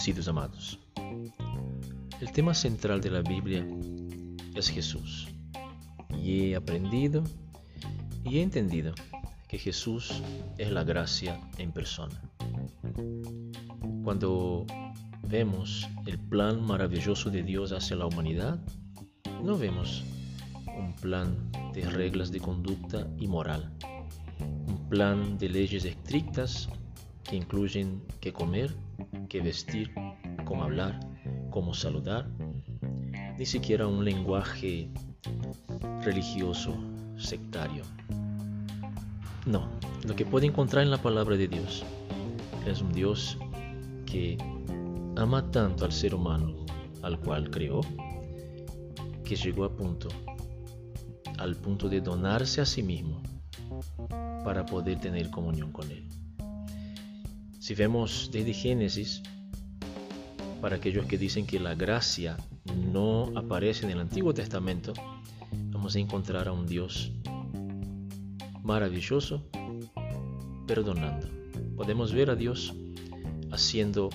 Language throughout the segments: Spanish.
bendecidos amados. El tema central de la Biblia es Jesús. Y he aprendido y he entendido que Jesús es la gracia en persona. Cuando vemos el plan maravilloso de Dios hacia la humanidad, no vemos un plan de reglas de conducta y moral, un plan de leyes estrictas que incluyen qué comer, qué vestir, cómo hablar, cómo saludar, ni siquiera un lenguaje religioso sectario. No, lo que puede encontrar en la palabra de Dios es un Dios que ama tanto al ser humano al cual creó que llegó a punto al punto de donarse a sí mismo para poder tener comunión con Él. Si vemos desde Génesis, para aquellos que dicen que la gracia no aparece en el Antiguo Testamento, vamos a encontrar a un Dios maravilloso perdonando. Podemos ver a Dios haciendo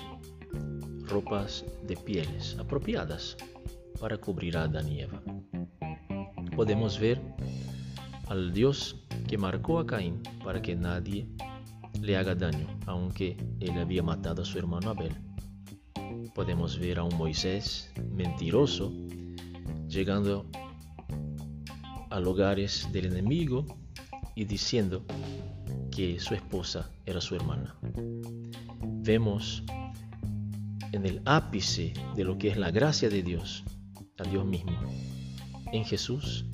ropas de pieles apropiadas para cubrir a Adán y Eva podemos ver al Dios que marcó a Caín para que nadie le haga daño, aunque él había matado a su hermano Abel. Podemos ver a un Moisés mentiroso llegando a lugares del enemigo y diciendo que su esposa era su hermana. Vemos en el ápice de lo que es la gracia de Dios, a Dios mismo, en Jesús,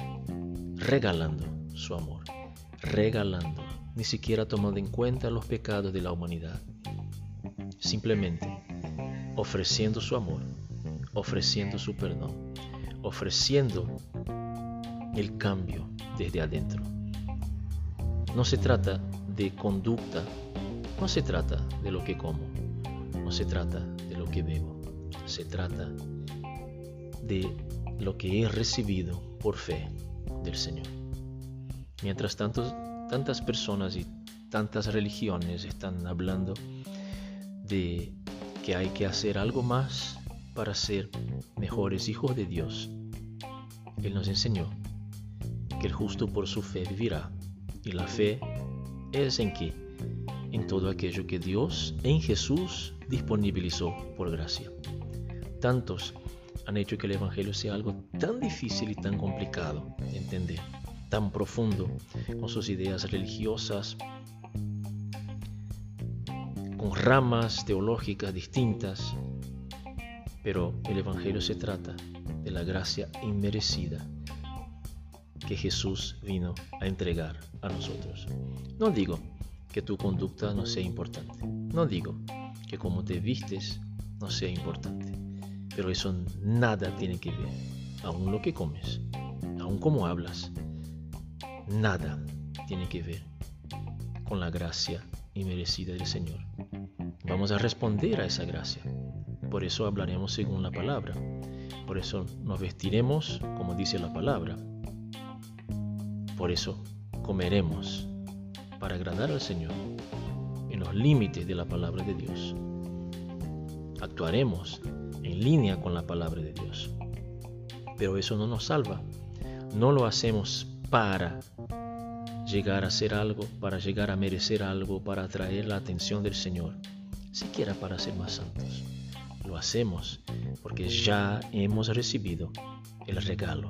regalando su amor, regalando, ni siquiera tomando en cuenta los pecados de la humanidad, simplemente ofreciendo su amor, ofreciendo su perdón, ofreciendo el cambio desde adentro. No se trata de conducta, no se trata de lo que como, no se trata de lo que bebo, se trata de lo que he recibido por fe del Señor. Mientras tanto, tantas personas y tantas religiones están hablando de que hay que hacer algo más para ser mejores hijos de Dios. Él nos enseñó que el justo por su fe vivirá. Y la fe es en qué? En todo aquello que Dios en Jesús disponibilizó por gracia. Tantos han hecho que el Evangelio sea algo tan difícil y tan complicado de entender, tan profundo, con sus ideas religiosas, con ramas teológicas distintas. Pero el Evangelio se trata de la gracia inmerecida que Jesús vino a entregar a nosotros. No digo que tu conducta no sea importante. No digo que como te vistes no sea importante. Pero eso nada tiene que ver, aún lo que comes, aún cómo hablas, nada tiene que ver con la gracia inmerecida del Señor. Vamos a responder a esa gracia. Por eso hablaremos según la palabra. Por eso nos vestiremos como dice la palabra. Por eso comeremos para agradar al Señor en los límites de la palabra de Dios. Actuaremos en línea con la palabra de Dios. Pero eso no nos salva. No lo hacemos para llegar a hacer algo, para llegar a merecer algo, para atraer la atención del Señor, siquiera para ser más santos. Lo hacemos porque ya hemos recibido el regalo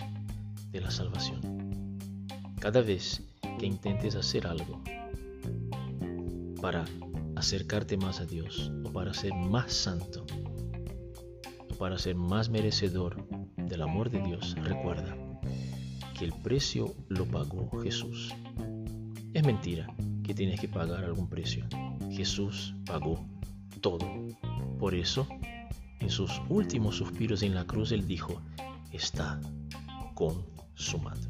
de la salvación. Cada vez que intentes hacer algo para acercarte más a Dios o para ser más santo, para ser más merecedor del amor de Dios, recuerda que el precio lo pagó Jesús. Es mentira que tienes que pagar algún precio. Jesús pagó todo. Por eso, en sus últimos suspiros en la cruz, Él dijo, está consumado.